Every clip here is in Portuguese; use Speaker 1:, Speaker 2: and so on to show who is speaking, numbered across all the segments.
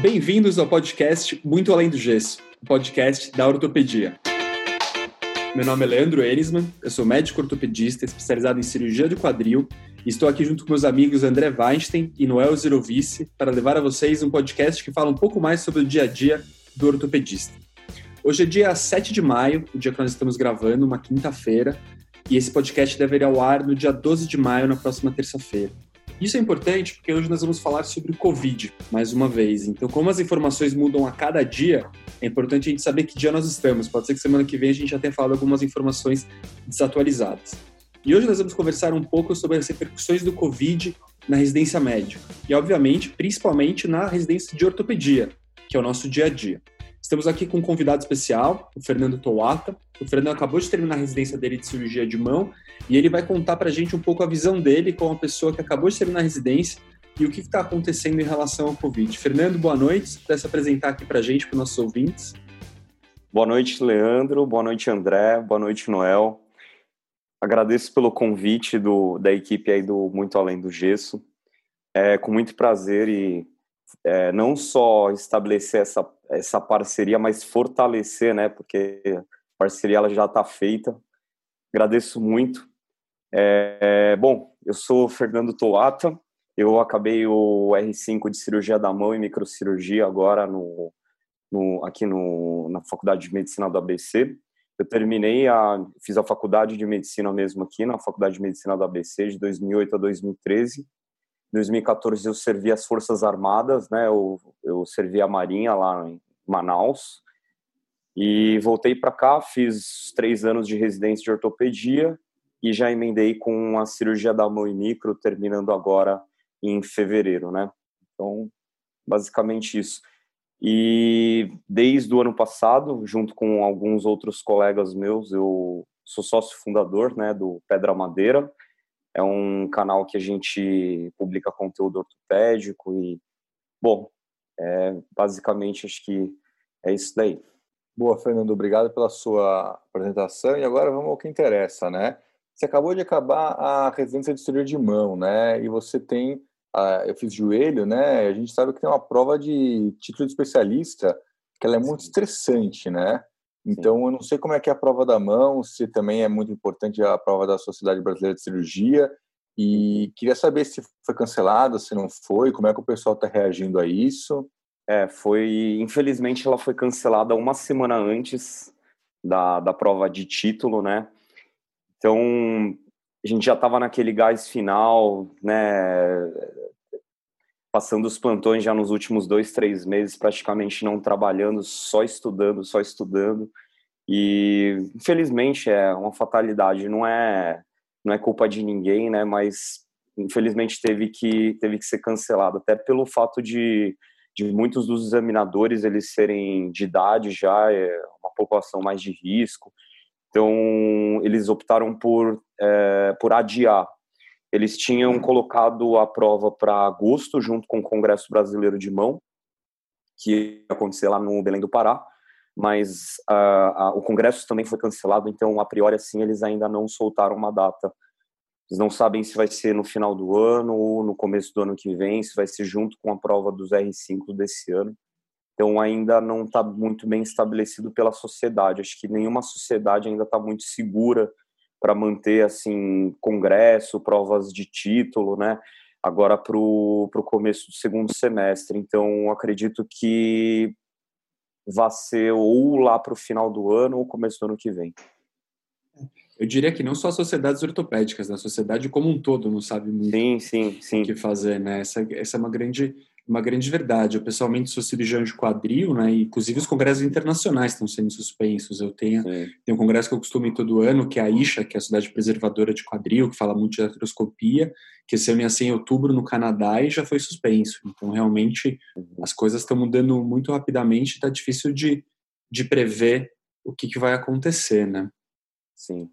Speaker 1: Bem-vindos ao podcast Muito Além do Gesso, o podcast da ortopedia. Meu nome é Leandro Enisman, eu sou médico ortopedista especializado em cirurgia de quadril e estou aqui junto com meus amigos André Weinstein e Noel Zerovice para levar a vocês um podcast que fala um pouco mais sobre o dia a dia do ortopedista. Hoje é dia 7 de maio, o dia que nós estamos gravando, uma quinta-feira, e esse podcast deve ir ao ar no dia 12 de maio, na próxima terça-feira. Isso é importante porque hoje nós vamos falar sobre Covid, mais uma vez. Então, como as informações mudam a cada dia, é importante a gente saber que dia nós estamos. Pode ser que semana que vem a gente já tenha falado algumas informações desatualizadas. E hoje nós vamos conversar um pouco sobre as repercussões do Covid na residência médica. E, obviamente, principalmente na residência de ortopedia, que é o nosso dia a dia. Estamos aqui com um convidado especial, o Fernando Toata. O Fernando acabou de terminar a residência dele de cirurgia de mão e ele vai contar para a gente um pouco a visão dele como uma pessoa que acabou de terminar a residência e o que está acontecendo em relação ao Covid. Fernando, boa noite. Se pudesse apresentar aqui para a gente, para os nossos ouvintes.
Speaker 2: Boa noite, Leandro. Boa noite, André. Boa noite, Noel. Agradeço pelo convite do, da equipe aí do Muito Além do Gesso. É com muito prazer e é, não só estabelecer essa essa parceria, mas fortalecer, né? Porque a parceria ela já está feita. Agradeço muito. É, bom, eu sou Fernando Toata. Eu acabei o R5 de cirurgia da mão e microcirurgia agora no, no aqui no, na Faculdade de Medicina do ABC. Eu terminei a, fiz a faculdade de medicina mesmo aqui na Faculdade de Medicina do ABC de 2008 a 2013 em 2014 eu servi as Forças Armadas, né? Eu, eu servi a Marinha lá em Manaus e voltei para cá, fiz três anos de residência de ortopedia e já emendei com a cirurgia da mão e micro, terminando agora em fevereiro, né? Então, basicamente isso. E desde o ano passado, junto com alguns outros colegas meus, eu sou sócio fundador, né, do Pedra Madeira, é um canal que a gente publica conteúdo ortopédico e, bom, é, basicamente acho que é isso daí.
Speaker 3: Boa, Fernando, obrigado pela sua apresentação. E agora vamos ao que interessa, né? Você acabou de acabar a residência de cirurgia de mão, né? E você tem, eu fiz joelho, né? A gente sabe que tem uma prova de título de especialista que ela é muito Sim. estressante, né? Então, eu não sei como é que é a prova da mão, se também é muito importante a prova da Sociedade Brasileira de Cirurgia. E queria saber se foi cancelada, se não foi, como é que o pessoal está reagindo a isso.
Speaker 2: É, foi. Infelizmente, ela foi cancelada uma semana antes da, da prova de título, né? Então, a gente já estava naquele gás final, né? Passando os plantões já nos últimos dois, três meses, praticamente não trabalhando, só estudando, só estudando. E infelizmente é uma fatalidade, não é não é culpa de ninguém, né? Mas infelizmente teve que teve que ser cancelado, até pelo fato de, de muitos dos examinadores eles serem de idade já, é uma população mais de risco. Então eles optaram por é, por adiar eles tinham colocado a prova para agosto, junto com o Congresso Brasileiro de Mão, que ia acontecer lá no Belém do Pará, mas uh, uh, o Congresso também foi cancelado, então, a priori, assim, eles ainda não soltaram uma data. Eles não sabem se vai ser no final do ano ou no começo do ano que vem, se vai ser junto com a prova dos R5 desse ano. Então, ainda não está muito bem estabelecido pela sociedade. Acho que nenhuma sociedade ainda está muito segura para manter assim congresso, provas de título, né? Agora para o começo do segundo semestre. Então acredito que vai ser ou lá para o final do ano ou começo do ano que vem.
Speaker 1: Eu diria que não só as sociedades ortopédicas, né? a sociedade como um todo não sabe muito
Speaker 2: sim, sim, sim.
Speaker 1: o que fazer, né? Essa, essa é uma grande uma grande verdade. Eu pessoalmente sou cirurgião de quadril, né? E, inclusive os congressos internacionais estão sendo suspensos. Eu tenho, tenho um congresso que eu costumo ir todo ano, que é a ISHA, que é a Sociedade Preservadora de Quadril, que fala muito de artroscopia, que se ia assim em outubro no Canadá e já foi suspenso. Então, realmente, uhum. as coisas estão mudando muito rapidamente, está difícil de, de prever o que, que vai acontecer, né?
Speaker 3: Sim.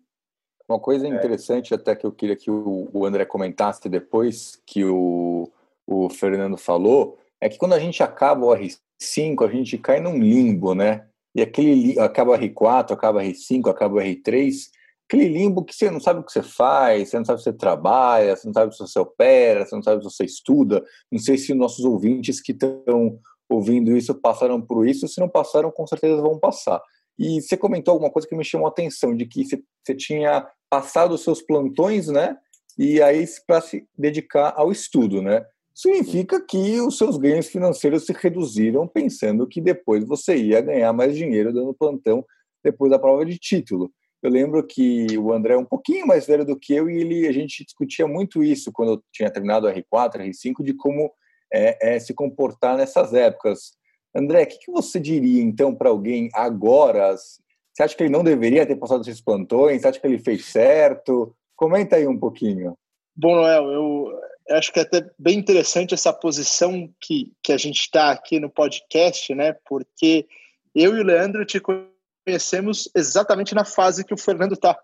Speaker 3: Uma coisa é. interessante até que eu queria que o André comentasse depois, que o o Fernando falou, é que quando a gente acaba o R5, a gente cai num limbo, né? E aquele acaba o R4, acaba o R5, acaba o R3, aquele limbo que você não sabe o que você faz, você não sabe se você trabalha, você não sabe se você opera, você não sabe se você estuda. Não sei se nossos ouvintes que estão ouvindo isso passaram por isso, se não passaram, com certeza vão passar. E você comentou alguma coisa que me chamou a atenção, de que você tinha passado os seus plantões, né? E aí para se dedicar ao estudo, né? Significa que os seus ganhos financeiros se reduziram pensando que depois você ia ganhar mais dinheiro dando plantão depois da prova de título. Eu lembro que o André é um pouquinho mais velho do que eu e ele, a gente discutia muito isso quando eu tinha terminado o R4, R5, de como é, é se comportar nessas épocas. André, o que, que você diria então para alguém agora? Você acha que ele não deveria ter passado esses plantões? Você acha que ele fez certo? Comenta aí um pouquinho.
Speaker 4: Bom, Noel, eu acho que é até bem interessante essa posição que, que a gente está aqui no podcast, né? Porque eu e o Leandro te conhecemos exatamente na fase que o Fernando está.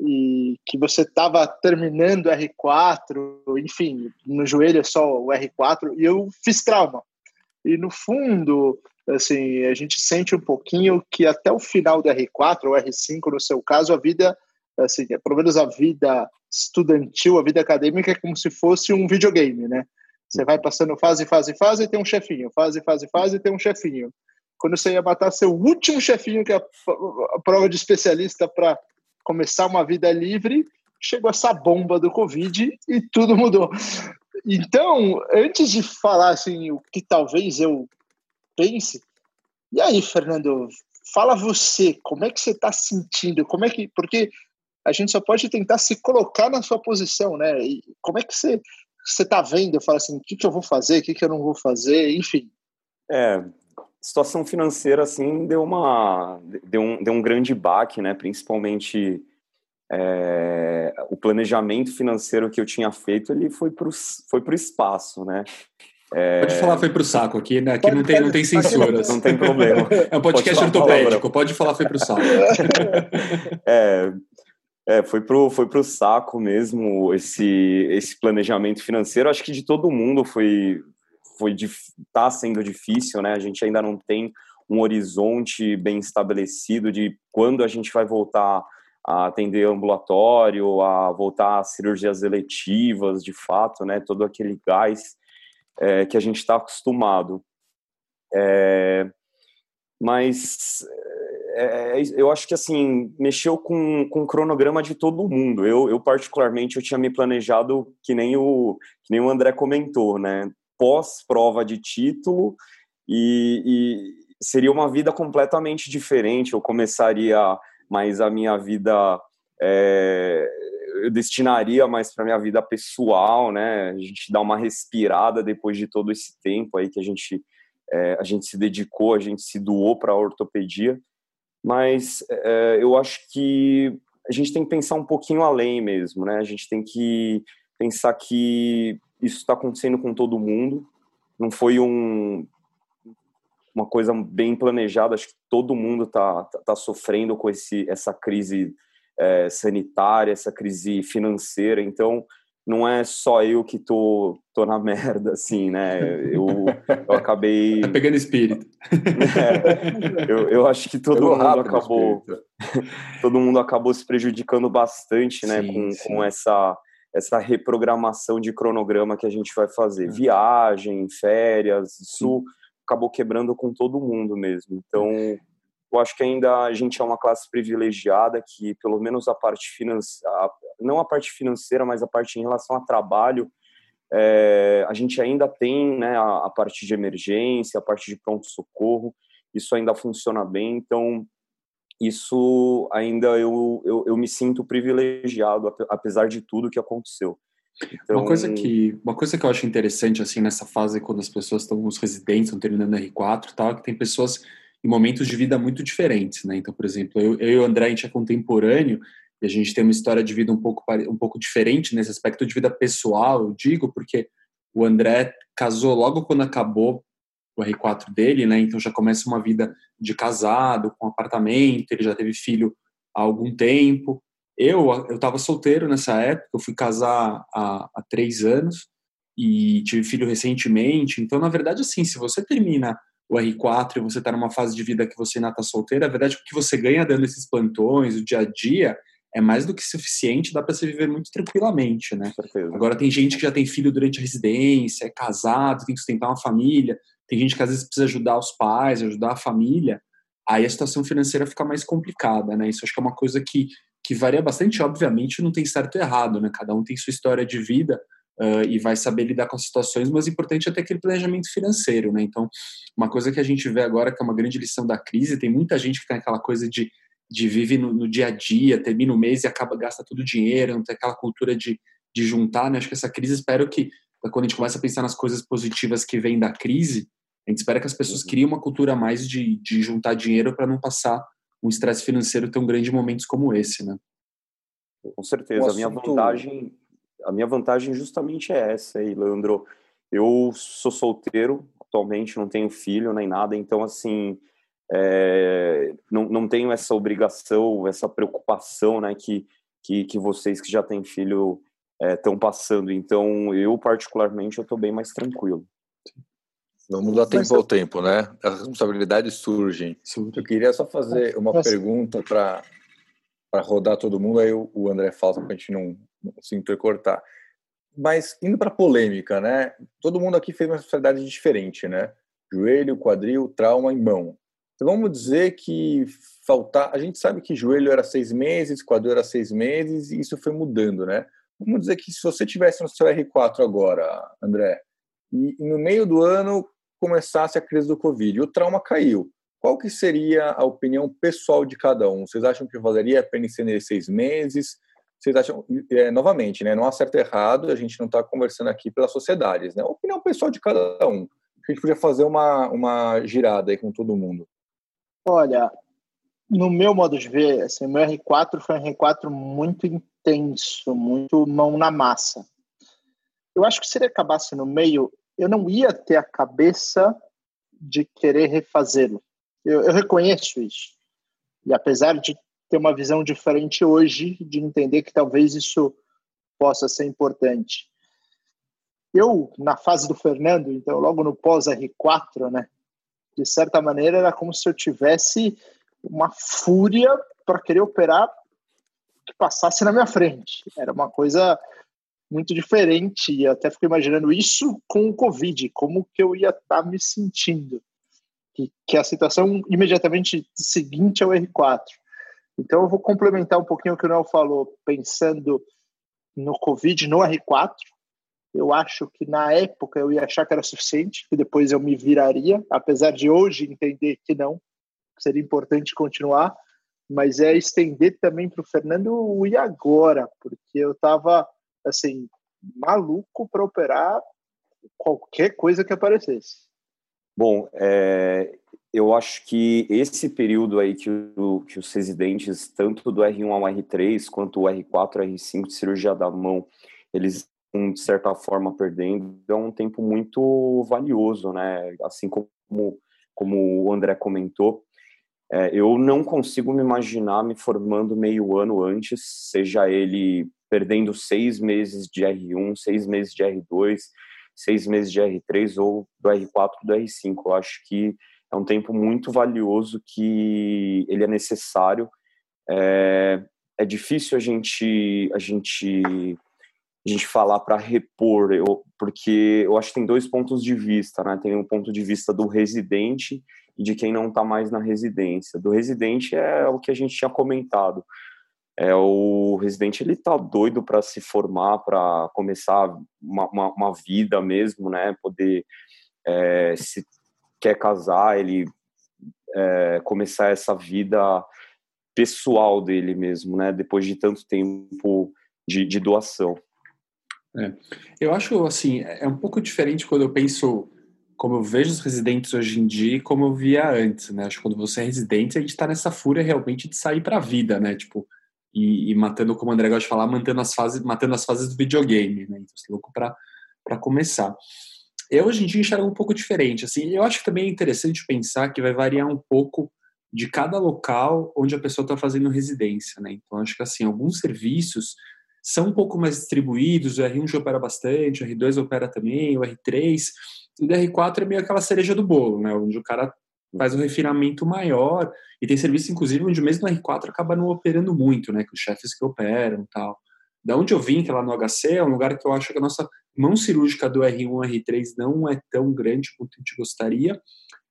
Speaker 4: E que você estava terminando o R4, enfim, no joelho é só o R4, e eu fiz trauma. E no fundo, assim, a gente sente um pouquinho que até o final do R4 ou R5, no seu caso, a vida, assim, pelo menos a vida estudantil, a vida acadêmica é como se fosse um videogame, né? Você vai passando fase, fase, fase e tem um chefinho, fase, fase, fase e tem um chefinho. Quando você ia matar seu último chefinho, que é a prova de especialista para começar uma vida livre, chegou essa bomba do Covid e tudo mudou. Então, antes de falar assim o que talvez eu pense, e aí, Fernando, fala você, como é que você está sentindo? Como é que, porque a gente só pode tentar se colocar na sua posição, né? E como é que você você está vendo? Fala assim, o que, que eu vou fazer, o que, que eu não vou fazer, enfim.
Speaker 2: É, situação financeira assim deu uma deu um, deu um grande baque, né? Principalmente é, o planejamento financeiro que eu tinha feito ele foi para foi o espaço, né?
Speaker 1: É... Pode falar, foi para o saco aqui, né? Aqui não tem, não tem censuras.
Speaker 2: Não tem problema.
Speaker 1: É um podcast pode ortopédico, pode falar, foi para o saco.
Speaker 2: é, é, foi pro, foi pro saco mesmo esse, esse planejamento financeiro. Acho que de todo mundo foi, foi tá sendo difícil, né? A gente ainda não tem um horizonte bem estabelecido de quando a gente vai voltar a atender ambulatório, a voltar a cirurgias eletivas, de fato, né? Todo aquele gás é, que a gente está acostumado. É, mas é, é, eu acho que assim mexeu com, com o cronograma de todo mundo. Eu, eu particularmente eu tinha me planejado que nem o que nem o André comentou, né? Pós prova de título e, e seria uma vida completamente diferente. Eu começaria mais a minha vida é, eu destinaria mais para minha vida pessoal, né? A gente dá uma respirada depois de todo esse tempo aí que a gente é, a gente se dedicou, a gente se doou para a ortopedia, mas é, eu acho que a gente tem que pensar um pouquinho além mesmo, né? A gente tem que pensar que isso está acontecendo com todo mundo, não foi um uma coisa bem planejada. Acho que todo mundo está tá, tá sofrendo com esse, essa crise é, sanitária, essa crise financeira. Então, não é só eu que tô, tô na merda, assim, né? Eu, eu acabei.
Speaker 1: Tá pegando espírito.
Speaker 2: É, eu, eu acho que todo Pegou mundo acabou. todo mundo acabou se prejudicando bastante, né? Sim, com, sim. com essa, essa reprogramação de cronograma que a gente vai fazer. É. Viagem, férias, isso sim. acabou quebrando com todo mundo mesmo. Então eu acho que ainda a gente é uma classe privilegiada que, pelo menos a parte financeira, não a parte financeira, mas a parte em relação a trabalho, é, a gente ainda tem né, a, a, parte de emergência, a parte de pronto-socorro, isso ainda funciona bem, então isso ainda eu, eu, eu me sinto privilegiado, apesar de tudo que aconteceu.
Speaker 1: Então... Uma, coisa que, uma coisa que eu acho interessante assim nessa fase, quando as pessoas estão, os residentes estão terminando R4 tal, é que tem pessoas em momentos de vida muito diferentes, né? Então, por exemplo, eu, eu e o André, a gente é contemporâneo e a gente tem uma história de vida um pouco, um pouco diferente nesse aspecto de vida pessoal, eu digo, porque o André casou logo quando acabou o R4 dele, né? Então já começa uma vida de casado, com apartamento, ele já teve filho há algum tempo. Eu eu estava solteiro nessa época, eu fui casar há, há três anos e tive filho recentemente. Então, na verdade, assim, se você termina o R4 e você está numa fase de vida que você ainda está solteira, a verdade é que o que você ganha dando esses plantões, o dia a dia, é mais do que suficiente, dá para se viver muito tranquilamente, né? Agora tem gente que já tem filho durante a residência, é casado, tem que sustentar uma família, tem gente que às vezes precisa ajudar os pais, ajudar a família, aí a situação financeira fica mais complicada, né? Isso acho que é uma coisa que, que varia bastante, obviamente não tem certo e errado, né? Cada um tem sua história de vida, Uh, e vai saber lidar com as situações, mas o importante é ter aquele planejamento financeiro, né? Então, uma coisa que a gente vê agora que é uma grande lição da crise, tem muita gente que tem aquela coisa de de vive no, no, dia a dia, termina o mês e acaba gasta todo o dinheiro, não tem aquela cultura de, de juntar, né? Acho que essa crise, espero que quando a gente começa a pensar nas coisas positivas que vêm da crise, a gente espera que as pessoas uhum. criem uma cultura mais de, de juntar dinheiro para não passar um estresse financeiro tão grande em momentos como esse, né?
Speaker 2: Com certeza, a minha vantagem, a minha vantagem justamente é essa aí, Leandro. Eu sou solteiro, atualmente não tenho filho nem nada, então assim, é, não, não tenho essa obrigação, essa preocupação, né, que, que, que vocês que já têm filho estão é, passando. Então, eu particularmente, eu estou bem mais tranquilo.
Speaker 3: Vamos dar tempo ao tempo, né? As responsabilidades surgem. Eu queria só fazer uma pergunta para rodar todo mundo, aí o André fala para a gente não, não se intercortar. Mas indo para polêmica, né? Todo mundo aqui fez uma especialidade diferente, né? Joelho, quadril, trauma e mão. Então vamos dizer que faltar. A gente sabe que joelho era seis meses, quadril era seis meses, e isso foi mudando, né? Vamos dizer que se você tivesse no seu R4 agora, André, e, no meio do ano começasse a crise do Covid, o trauma caiu. Qual que seria a opinião pessoal de cada um? Vocês acham que valeria a pena estender seis meses? Vocês acham, é, novamente, né, não há certo e errado, a gente não está conversando aqui pelas sociedades, né? Opinião pessoal de cada um. A gente podia fazer uma, uma girada aí com todo mundo.
Speaker 4: Olha, no meu modo de ver, assim, meu R4 foi um R4 muito intenso, muito mão na massa. Eu acho que se ele acabasse no meio, eu não ia ter a cabeça de querer refazê-lo. Eu, eu reconheço isso. E apesar de ter uma visão diferente hoje, de entender que talvez isso possa ser importante. Eu, na fase do Fernando, então logo no pós R4, né, de certa maneira, era como se eu tivesse uma fúria para querer operar que passasse na minha frente. Era uma coisa muito diferente e até fico imaginando isso com o Covid, como que eu ia estar tá me sentindo. Que, que a situação imediatamente seguinte ao R4. Então eu vou complementar um pouquinho o que o Noel falou, pensando no Covid, no R4, eu acho que na época eu ia achar que era suficiente, que depois eu me viraria, apesar de hoje entender que não, seria importante continuar, mas é estender também para o Fernando o e agora, porque eu estava assim maluco para operar qualquer coisa que aparecesse.
Speaker 2: Bom, é, eu acho que esse período aí que, o, que os residentes, tanto do R1 ao R3, quanto o R4 R5 de cirurgia da mão, eles de certa forma perdendo, é um tempo muito valioso, né? Assim como, como o André comentou, é, eu não consigo me imaginar me formando meio ano antes, seja ele perdendo seis meses de R1, seis meses de R2, seis meses de R3 ou do R4 do R5. Eu acho que é um tempo muito valioso que ele é necessário. É, é difícil a gente a gente a gente falar para repor, eu, porque eu acho que tem dois pontos de vista, né? Tem um ponto de vista do residente e de quem não está mais na residência. Do residente é o que a gente tinha comentado. É o residente ele tá doido para se formar, para começar uma, uma, uma, vida mesmo, né? Poder é, se quer casar, ele é, começar essa vida pessoal dele mesmo, né? Depois de tanto tempo de, de doação.
Speaker 1: É. Eu acho, assim, é um pouco diferente quando eu penso como eu vejo os residentes hoje em dia como eu via antes, né? Acho que quando você é residente, a gente tá nessa fúria realmente de sair pra vida, né? Tipo, e, e matando, como o André gosta de falar, matando as fases, matando as fases do videogame, né? Então, é louco pra, pra começar. Eu hoje em dia enxergo um pouco diferente, assim. Eu acho que também é interessante pensar que vai variar um pouco de cada local onde a pessoa está fazendo residência, né? Então, acho que, assim, alguns serviços são um pouco mais distribuídos, o R1 já opera bastante, o R2 opera também, o R3, o R4 é meio aquela cereja do bolo, né, onde o cara faz um refinamento maior e tem serviço, inclusive, onde mesmo no R4 acaba não operando muito, né? Os chefes que operam tal. Da onde eu vim, que é lá no HC, é um lugar que eu acho que a nossa mão cirúrgica do R1 R3 não é tão grande quanto a gente gostaria,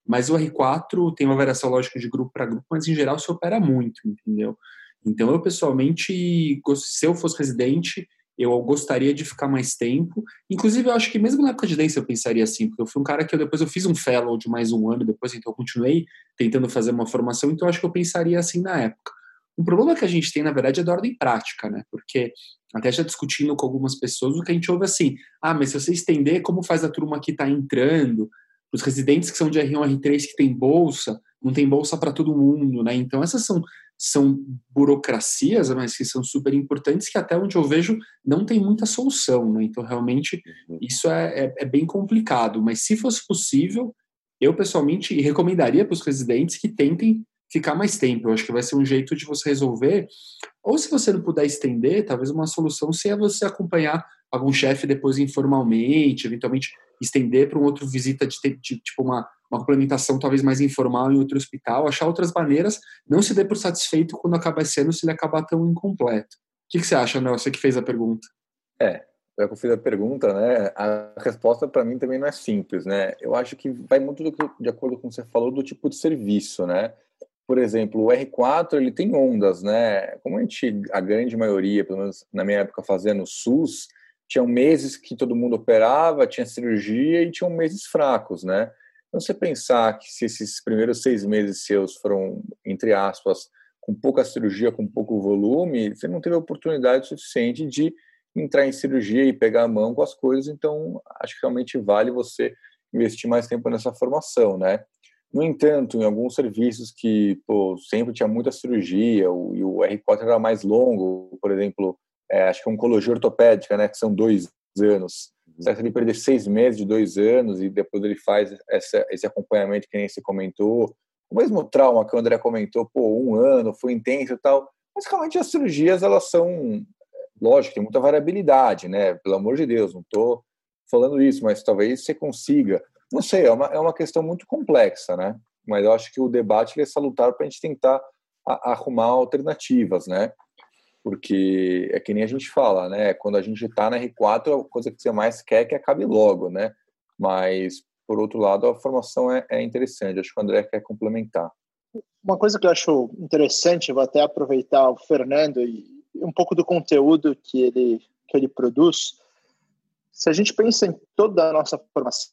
Speaker 1: mas o R4 tem uma variação lógica de grupo para grupo, mas em geral se opera muito, entendeu? Então eu pessoalmente, se eu fosse residente, eu gostaria de ficar mais tempo. Inclusive, eu acho que mesmo na época de dance eu pensaria assim, porque eu fui um cara que eu, depois eu fiz um fellow de mais um ano, depois então eu continuei tentando fazer uma formação, então eu acho que eu pensaria assim na época. O problema que a gente tem, na verdade, é da ordem prática, né? Porque até já discutindo com algumas pessoas, o que a gente ouve assim, ah, mas se você estender, como faz a turma que está entrando? Os residentes que são de R1, R3 que tem bolsa, não tem bolsa para todo mundo, né? Então essas são são burocracias, mas que são super importantes, que até onde eu vejo não tem muita solução, né? Então, realmente, uhum. isso é, é, é, bem complicado. Mas se fosse possível, eu pessoalmente recomendaria para os residentes que tentem ficar mais tempo. Eu acho que vai ser um jeito de você resolver. Ou se você não puder estender, talvez uma solução seja você acompanhar algum chefe depois informalmente, eventualmente estender para um outro visita de, de, tipo uma uma complementação talvez mais informal em outro hospital, achar outras maneiras, não se dê por satisfeito quando acaba sendo se ele acabar tão incompleto. O que, que você acha, Nelson, Você que fez a pergunta.
Speaker 3: É, já que eu fiz a pergunta, né, a resposta para mim também não é simples, né? Eu acho que vai muito do, de acordo com o que você falou do tipo de serviço, né? Por exemplo, o R4 ele tem ondas, né? Como a gente, a grande maioria, pelo menos na minha época fazia no SUS, tinham meses que todo mundo operava, tinha cirurgia e tinham meses fracos, né? Então, você pensar que se esses primeiros seis meses seus foram, entre aspas, com pouca cirurgia, com pouco volume, você não teve oportunidade suficiente de entrar em cirurgia e pegar a mão com as coisas, então acho que realmente vale você investir mais tempo nessa formação, né? No entanto, em alguns serviços que pô, sempre tinha muita cirurgia o, e o R4 era mais longo, por exemplo, é, acho que é oncologia ortopédica, né, que são dois anos, Será que ele perder seis meses de dois anos e depois ele faz essa, esse acompanhamento que nem você comentou? O mesmo trauma que o André comentou, pô, um ano, foi intenso e tal. Mas realmente as cirurgias, elas são, lógico, tem muita variabilidade, né? Pelo amor de Deus, não estou falando isso, mas talvez você consiga. Não sei, é uma, é uma questão muito complexa, né? Mas eu acho que o debate é salutar para a gente tentar arrumar alternativas, né? porque é que nem a gente fala, né? Quando a gente está na R4, a coisa que você mais quer é que acabe logo, né? Mas, por outro lado, a formação é, é interessante. Acho que o André quer complementar.
Speaker 4: Uma coisa que eu acho interessante, vou até aproveitar o Fernando e um pouco do conteúdo que ele, que ele produz. Se a gente pensa em toda a nossa formação,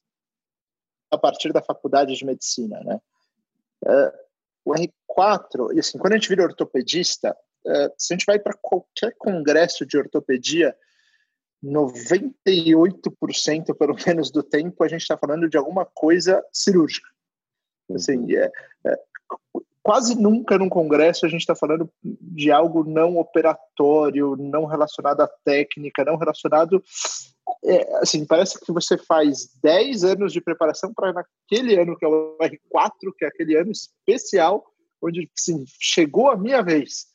Speaker 4: a partir da faculdade de medicina, né? É, o R4, e assim, quando a gente vira ortopedista, é, se a gente vai para qualquer congresso de ortopedia, 98% pelo menos do tempo a gente está falando de alguma coisa cirúrgica. Assim, é, é, quase nunca num congresso a gente está falando de algo não operatório, não relacionado à técnica, não relacionado. É, assim, parece que você faz 10 anos de preparação para naquele ano que é o R4, que é aquele ano especial, onde assim, chegou a minha vez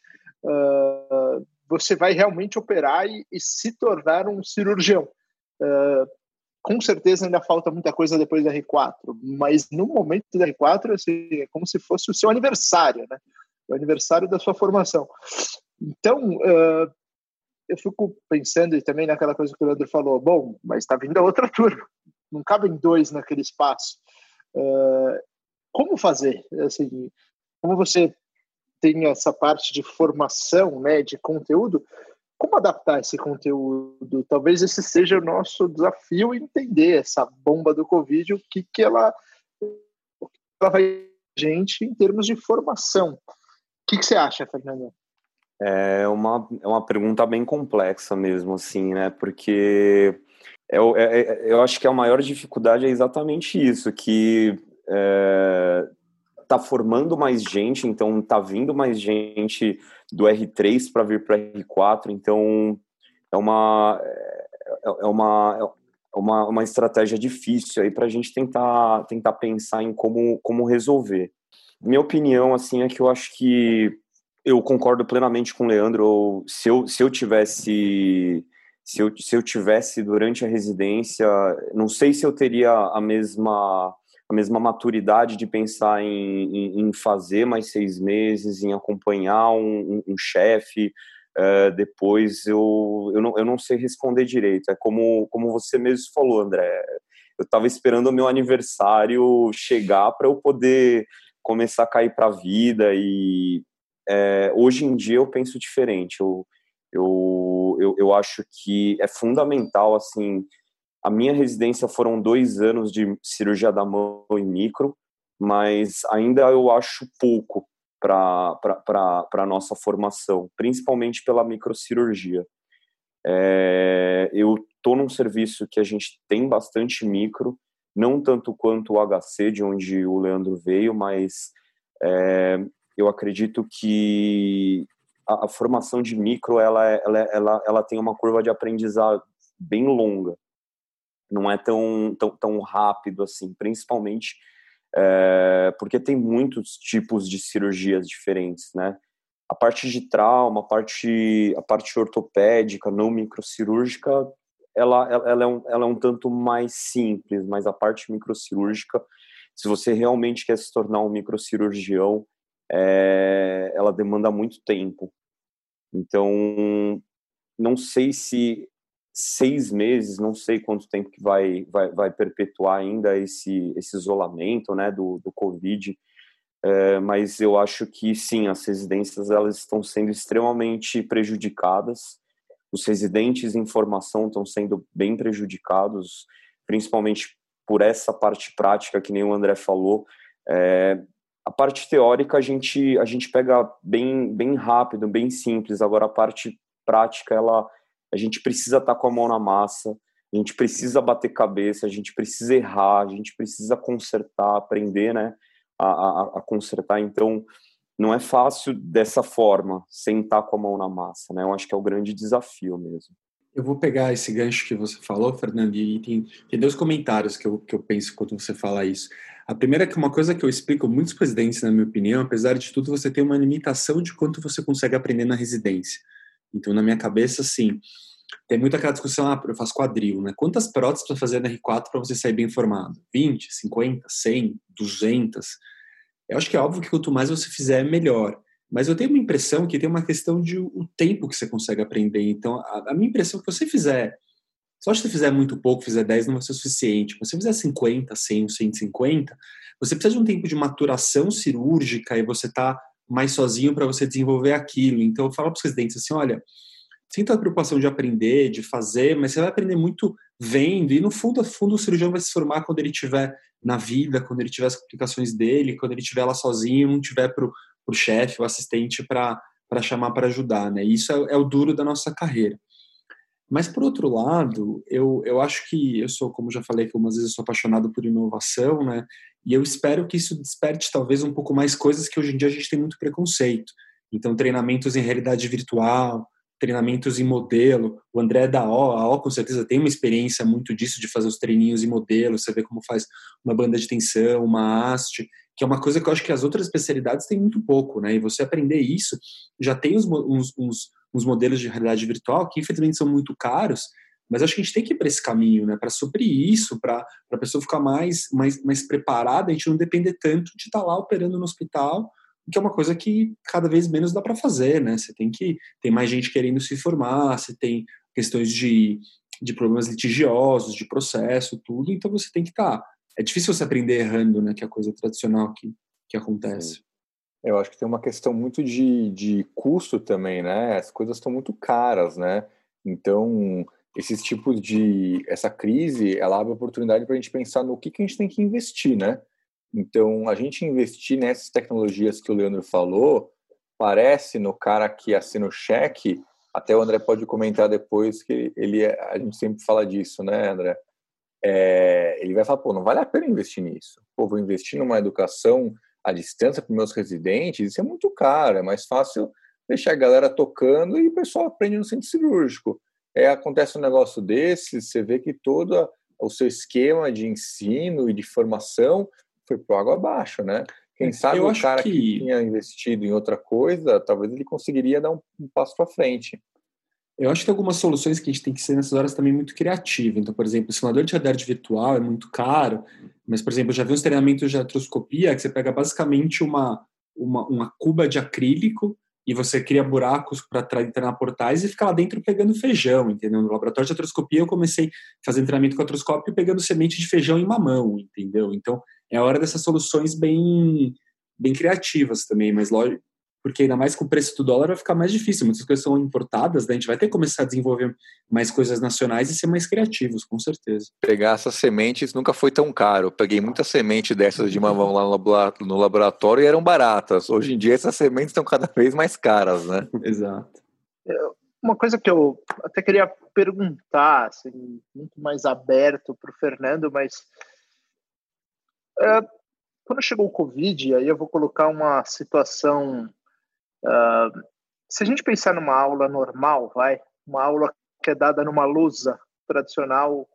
Speaker 4: uh, você vai realmente operar e, e se tornar um cirurgião. Uh, com certeza ainda falta muita coisa depois da R4, mas no momento da R4 assim, é como se fosse o seu aniversário, né? O aniversário da sua formação. Então, uh, eu fico pensando e também naquela coisa que o Leandro falou, bom, mas está vindo a outra turma, não cabem dois naquele espaço. Uh, como fazer? Assim, como você tem essa parte de formação, né, de conteúdo, como adaptar esse conteúdo? Talvez esse seja o nosso desafio entender essa bomba do Covid, o que, que ela, ela vai gente em termos de formação. O que, que você acha, Fernando?
Speaker 2: É uma, é uma pergunta bem complexa mesmo, assim, né? Porque eu, é, é, eu acho que a maior dificuldade é exatamente isso, que é, tá formando mais gente, então tá vindo mais gente do R3 para vir para R4, então é uma é, é uma é uma, uma estratégia difícil aí para a gente tentar tentar pensar em como como resolver. Minha opinião assim é que eu acho que eu concordo plenamente com o Leandro. Se eu, se eu tivesse se eu, se eu tivesse durante a residência, não sei se eu teria a mesma a mesma maturidade de pensar em, em, em fazer mais seis meses, em acompanhar um, um, um chefe. Uh, depois eu, eu, não, eu não sei responder direito. É como, como você mesmo falou, André. Eu estava esperando o meu aniversário chegar para eu poder começar a cair para a vida. E é, hoje em dia eu penso diferente. Eu, eu, eu, eu acho que é fundamental, assim, a minha residência foram dois anos de cirurgia da mão e micro, mas ainda eu acho pouco para a nossa formação, principalmente pela microcirurgia. É, eu estou num serviço que a gente tem bastante micro, não tanto quanto o HC, de onde o Leandro veio, mas é, eu acredito que a, a, formação de micro ela, é, ela, é, ela, ela tem uma curva de aprendizado bem longa. Não é tão, tão, tão rápido assim, principalmente é, porque tem muitos tipos de cirurgias diferentes, né? A parte de trauma, a parte, a parte ortopédica, não microcirúrgica, ela, ela, é um, ela é um tanto mais simples, mas a parte microcirúrgica, se você realmente quer se tornar um microcirurgião, é, ela demanda muito tempo. Então, não sei se seis meses, não sei quanto tempo que vai, vai, vai perpetuar ainda esse, esse isolamento né, do, do Covid, é, mas eu acho que sim, as residências elas estão sendo extremamente prejudicadas, os residentes em formação estão sendo bem prejudicados, principalmente por essa parte prática que nem o André falou, é, a parte teórica a gente a gente pega bem bem rápido, bem simples. Agora a parte prática ela a gente precisa estar tá com a mão na massa, a gente precisa bater cabeça, a gente precisa errar, a gente precisa consertar, aprender, né, a, a, a consertar. Então não é fácil dessa forma, sentar com a mão na massa, né? Eu acho que é o grande desafio mesmo.
Speaker 1: Eu vou pegar esse gancho que você falou, Fernando, e tem, tem dois comentários que eu, que eu penso quando você fala isso. A primeira é que uma coisa que eu explico muitos presidentes, na minha opinião, apesar de tudo, você tem uma limitação de quanto você consegue aprender na residência. Então, na minha cabeça, assim, tem muita aquela discussão, ah, eu faço quadril, né? Quantas próteses para fazer na R4 para você sair bem formado? 20, 50, 100, 200? Eu acho que é óbvio que quanto mais você fizer, melhor. Mas eu tenho uma impressão que tem uma questão de o tempo que você consegue aprender. Então, a, a minha impressão é que você fizer, só se você fizer muito pouco, fizer 10, não vai ser suficiente. Se você fizer 50, 100, 150, você precisa de um tempo de maturação cirúrgica e você tá mais sozinho para você desenvolver aquilo. Então, eu falo para os residentes assim: olha, sinta a preocupação de aprender, de fazer, mas você vai aprender muito vendo, e no fundo, fundo o cirurgião vai se formar quando ele estiver na vida, quando ele tiver as complicações dele, quando ele estiver lá sozinho, não tiver para o chefe, o assistente para chamar para ajudar, né? Isso é, é, o duro da nossa carreira. Mas, por outro lado, eu, eu acho que eu sou, como já falei, que algumas vezes eu sou apaixonado por inovação, né? E eu espero que isso desperte talvez um pouco mais coisas que hoje em dia a gente tem muito preconceito. Então, treinamentos em realidade virtual, treinamentos em modelo. O André é da O, a O com certeza tem uma experiência muito disso, de fazer os treininhos em modelo, vê como faz uma banda de tensão, uma haste, que é uma coisa que eu acho que as outras especialidades têm muito pouco, né? E você aprender isso, já tem uns, uns, uns, uns modelos de realidade virtual que infelizmente são muito caros, mas acho que a gente tem que ir para esse caminho, né? Para suprir isso, para a pessoa ficar mais, mais, mais preparada, a gente não depender tanto de estar tá lá operando no hospital que é uma coisa que cada vez menos dá para fazer, né? Você tem que tem mais gente querendo se formar, você tem questões de, de problemas litigiosos, de processo, tudo, então você tem que estar. Tá, é difícil você aprender errando, né? Que é a coisa tradicional que, que acontece. Sim.
Speaker 3: Eu acho que tem uma questão muito de, de custo também, né? As coisas estão muito caras, né? Então, esses tipos de. Essa crise, ela abre oportunidade para a gente pensar no que, que a gente tem que investir, né? Então, a gente investir nessas tecnologias que o Leandro falou, parece no cara que assina o cheque, até o André pode comentar depois que ele é, a gente sempre fala disso, né, André? É, ele vai falar, pô, não vale a pena investir nisso. Pô, vou investir numa educação à distância para meus residentes, isso é muito caro, é mais fácil deixar a galera tocando e o pessoal aprende no centro cirúrgico. É, acontece um negócio desse, você vê que todo o seu esquema de ensino e de formação foi por água abaixo, né? Quem sabe Eu o cara que... que... tinha investido em outra coisa, talvez ele conseguiria dar um, um passo para frente.
Speaker 1: Eu acho que tem algumas soluções que a gente tem que ser nessas horas também muito criativa. Então, por exemplo, o simulador de realidade virtual é muito caro, mas, por exemplo, eu já vi uns treinamentos de artroscopia que você pega basicamente uma, uma, uma cuba de acrílico e você cria buracos para treinar portais e fica lá dentro pegando feijão, entendeu? No laboratório de artroscopia eu comecei fazendo treinamento com artroscópio pegando semente de feijão em mamão, entendeu? Então é a hora dessas soluções bem bem criativas também, mas lógico, porque ainda mais com o preço do dólar vai ficar mais difícil. Muitas coisas são importadas, né? a gente vai ter que começar a desenvolver mais coisas nacionais e ser mais criativos, com certeza.
Speaker 3: Pegar essas sementes nunca foi tão caro. Eu peguei muita semente dessas de mamão lá no laboratório e eram baratas. Hoje em dia essas sementes estão cada vez mais caras, né?
Speaker 1: Exato.
Speaker 4: Uma coisa que eu até queria perguntar, assim, muito mais aberto para o Fernando, mas é, quando chegou o Covid, aí eu vou colocar uma situação Uh, se a gente pensar numa aula normal, vai, uma aula que é dada numa lousa tradicional,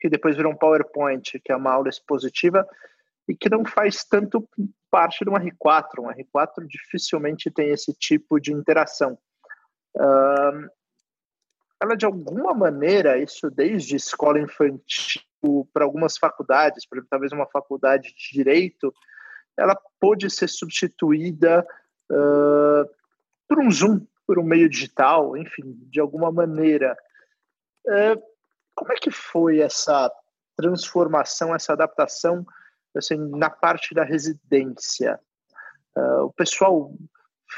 Speaker 4: que depois vira um PowerPoint, que é uma aula expositiva, e que não faz tanto parte de uma R4. Um R4 dificilmente tem esse tipo de interação. Uh, ela, de alguma maneira, isso desde escola infantil para algumas faculdades, por exemplo, talvez uma faculdade de direito, ela pôde ser substituída uh, por um Zoom, por um meio digital, enfim, de alguma maneira. Uh, como é que foi essa transformação, essa adaptação assim, na parte da residência? Uh, o pessoal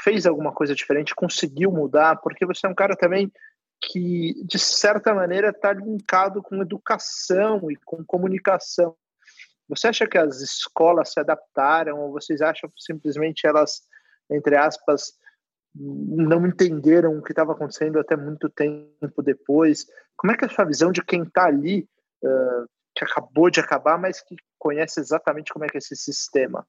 Speaker 4: fez alguma coisa diferente, conseguiu mudar, porque você é um cara também que, de certa maneira, está linkado com educação e com comunicação. Você acha que as escolas se adaptaram ou vocês acham que simplesmente elas entre aspas, não entenderam o que estava acontecendo até muito tempo depois. Como é que é a sua visão de quem está ali, uh, que acabou de acabar, mas que conhece exatamente como é que é esse sistema?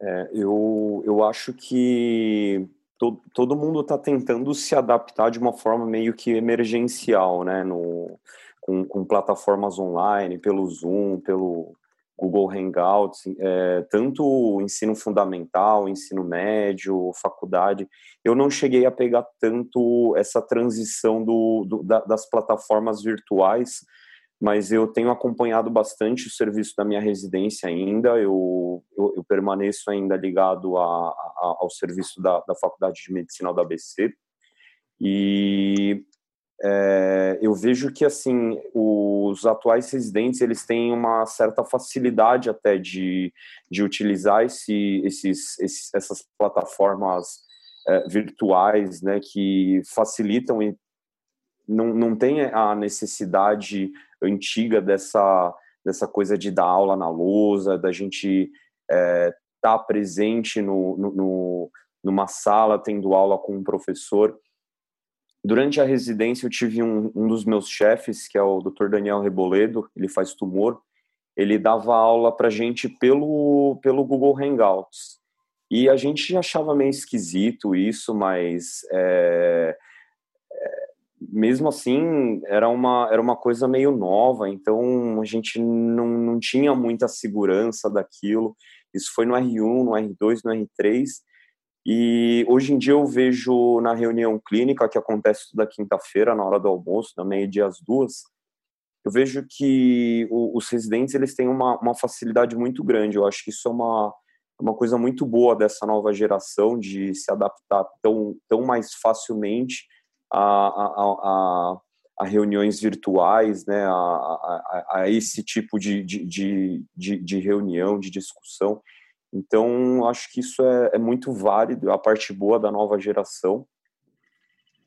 Speaker 2: É, eu, eu acho que to, todo mundo está tentando se adaptar de uma forma meio que emergencial, né? No, com, com plataformas online, pelo Zoom, pelo, Google Hangouts, é, tanto o ensino fundamental, ensino médio, faculdade, eu não cheguei a pegar tanto essa transição do, do da, das plataformas virtuais, mas eu tenho acompanhado bastante o serviço da minha residência ainda, eu, eu, eu permaneço ainda ligado a, a, ao serviço da, da Faculdade de Medicina da ABC, e é, eu vejo que assim os atuais residentes eles têm uma certa facilidade até de, de utilizar esse, esses, esses, essas plataformas é, virtuais, né, que facilitam e não, não tem a necessidade antiga dessa dessa coisa de dar aula na lousa, da gente estar é, tá presente no, no, numa sala tendo aula com um professor. Durante a residência, eu tive um, um dos meus chefes, que é o Dr. Daniel Reboledo, ele faz tumor, ele dava aula para gente pelo, pelo Google Hangouts. E a gente achava meio esquisito isso, mas é, é, mesmo assim era uma, era uma coisa meio nova, então a gente não, não tinha muita segurança daquilo. Isso foi no R1, no R2, no R3, e hoje em dia eu vejo na reunião clínica, que acontece toda quinta-feira, na hora do almoço, da meia-dia às duas, eu vejo que o, os residentes eles têm uma, uma facilidade muito grande. Eu acho que isso é uma, uma coisa muito boa dessa nova geração, de se adaptar tão, tão mais facilmente a, a, a, a reuniões virtuais, né, a, esse tipo de, de, de, de reunião, de discussão. Então, acho que isso é, é muito válido, a parte boa da nova geração.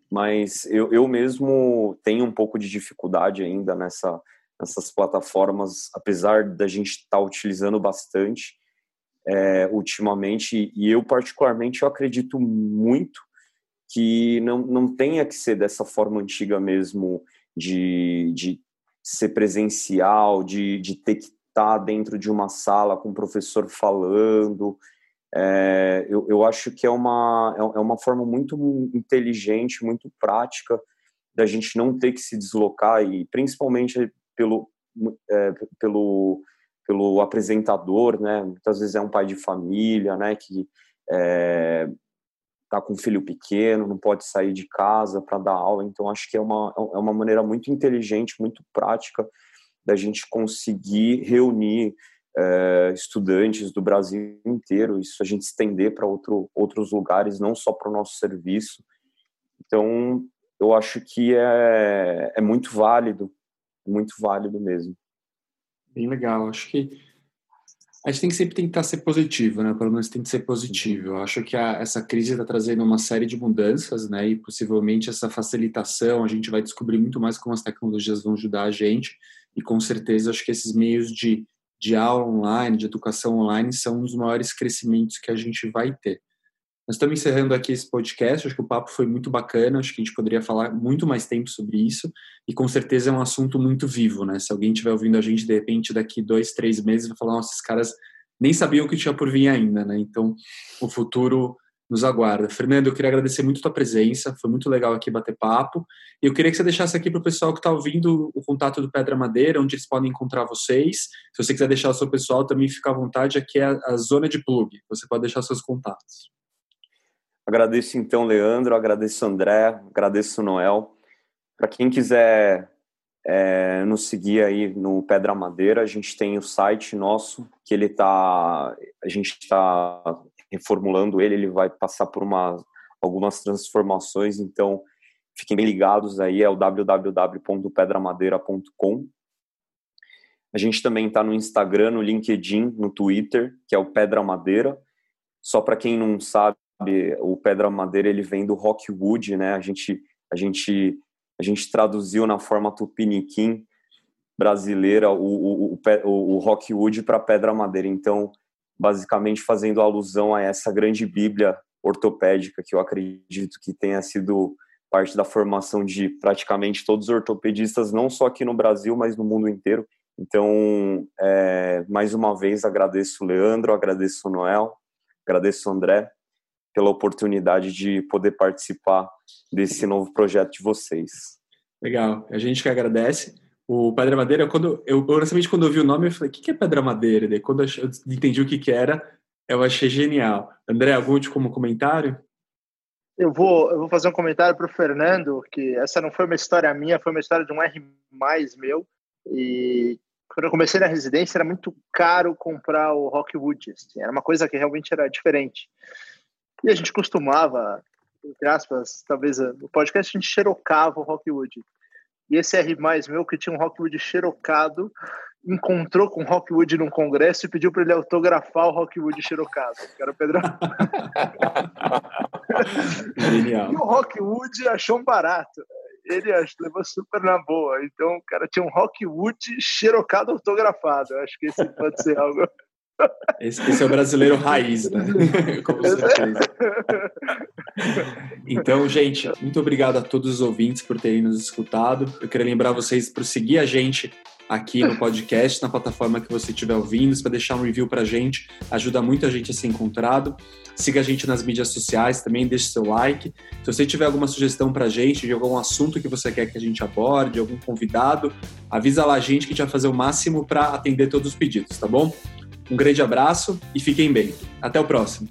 Speaker 2: Mas eu, eu mesmo tenho um pouco de dificuldade ainda nessa, nessas plataformas, apesar da gente estar tá utilizando bastante é, ultimamente. E eu, particularmente, eu acredito muito que não, não tenha que ser dessa forma antiga mesmo de, de ser presencial, de, de ter que estar dentro de uma sala com o professor falando. É, eu, eu acho que é uma, é, é uma forma muito inteligente, muito prática da gente não ter que se deslocar e principalmente pelo, é, pelo, pelo apresentador, né? Muitas vezes é um pai de família, né? Que é, tá com um filho pequeno, não pode sair de casa para dar aula. Então, acho que é uma, é uma maneira muito inteligente, muito prática da gente conseguir reunir é, estudantes do Brasil inteiro, isso a gente estender para outro, outros lugares, não só para o nosso serviço. Então, eu acho que é, é muito válido, muito válido mesmo.
Speaker 1: Bem legal. Acho que a gente tem que sempre tentar ser positivo, né? Pelo menos tem que ser positivo. Eu acho que a, essa crise está trazendo uma série de mudanças, né? E possivelmente essa facilitação, a gente vai descobrir muito mais como as tecnologias vão ajudar a gente. E com certeza, acho que esses meios de, de aula online, de educação online, são um dos maiores crescimentos que a gente vai ter. Nós estamos encerrando aqui esse podcast, acho que o papo foi muito bacana, acho que a gente poderia falar muito mais tempo sobre isso, e com certeza é um assunto muito vivo, né? Se alguém estiver ouvindo a gente, de repente, daqui dois, três meses, vai falar, nossa, esses caras nem sabiam o que tinha por vir ainda, né? Então, o futuro nos aguarda. Fernando, eu queria agradecer muito a tua presença, foi muito legal aqui bater papo, e eu queria que você deixasse aqui para o pessoal que está ouvindo o contato do Pedra Madeira, onde eles podem encontrar vocês. Se você quiser deixar o seu pessoal, também fica à vontade, aqui é a zona de plug, você pode deixar seus contatos.
Speaker 2: Agradeço então, Leandro, agradeço André, agradeço Noel. Para quem quiser é, nos seguir aí no Pedra Madeira, a gente tem o site nosso, que ele tá, a gente está reformulando ele, ele vai passar por uma, algumas transformações, então fiquem bem ligados aí, é o www.pedramadeira.com. A gente também está no Instagram, no LinkedIn, no Twitter, que é o Pedra Madeira. Só para quem não sabe, o Pedra Madeira ele vem do Rockwood, né? A gente a gente a gente traduziu na forma tupiniquim brasileira o, o, o, o Rockwood para Pedra Madeira. Então, basicamente fazendo alusão a essa grande Bíblia ortopédica que eu acredito que tenha sido parte da formação de praticamente todos os ortopedistas, não só aqui no Brasil, mas no mundo inteiro. Então, é, mais uma vez, agradeço o Leandro, agradeço o Noel, agradeço o André pela oportunidade de poder participar desse novo projeto de vocês.
Speaker 1: Legal, a gente que agradece. O Pedra Madeira, quando eu honestamente quando eu vi o nome, eu falei, o que é Pedra Madeira? E quando eu entendi o que, que era, eu achei genial. André, algum último como comentário?
Speaker 4: Eu vou, eu vou fazer um comentário para o Fernando, que essa não foi uma história minha, foi uma história de um R mais meu. E quando eu comecei na residência, era muito caro comprar o Rockwood. Assim, era uma coisa que realmente era diferente. E a gente costumava, entre aspas, talvez no podcast, a gente xerocava o Rockwood. E esse R mais meu, que tinha um Rockwood xerocado, encontrou com o Rockwood num congresso e pediu para ele autografar o Rockwood xerocado, que era o Pedro.
Speaker 1: Genial.
Speaker 4: E o Rockwood achou um barato. Ele levou super na boa. Então, o cara tinha um Rockwood xerocado autografado. Eu acho que esse pode ser algo
Speaker 1: esse, esse, é o brasileiro raiz, né? Com certeza. Então, gente, muito obrigado a todos os ouvintes por terem nos escutado. Eu queria lembrar vocês para seguir a gente aqui no podcast, na plataforma que você estiver ouvindo, para deixar um review para a gente, ajuda muito a gente a ser encontrado. Siga a gente nas mídias sociais também, deixe seu like. Se você tiver alguma sugestão para a gente, de algum assunto que você quer que a gente aborde, algum convidado, avisa lá a gente que a gente vai fazer o máximo para atender todos os pedidos, tá bom? Um grande abraço e fiquem bem. Até o próximo.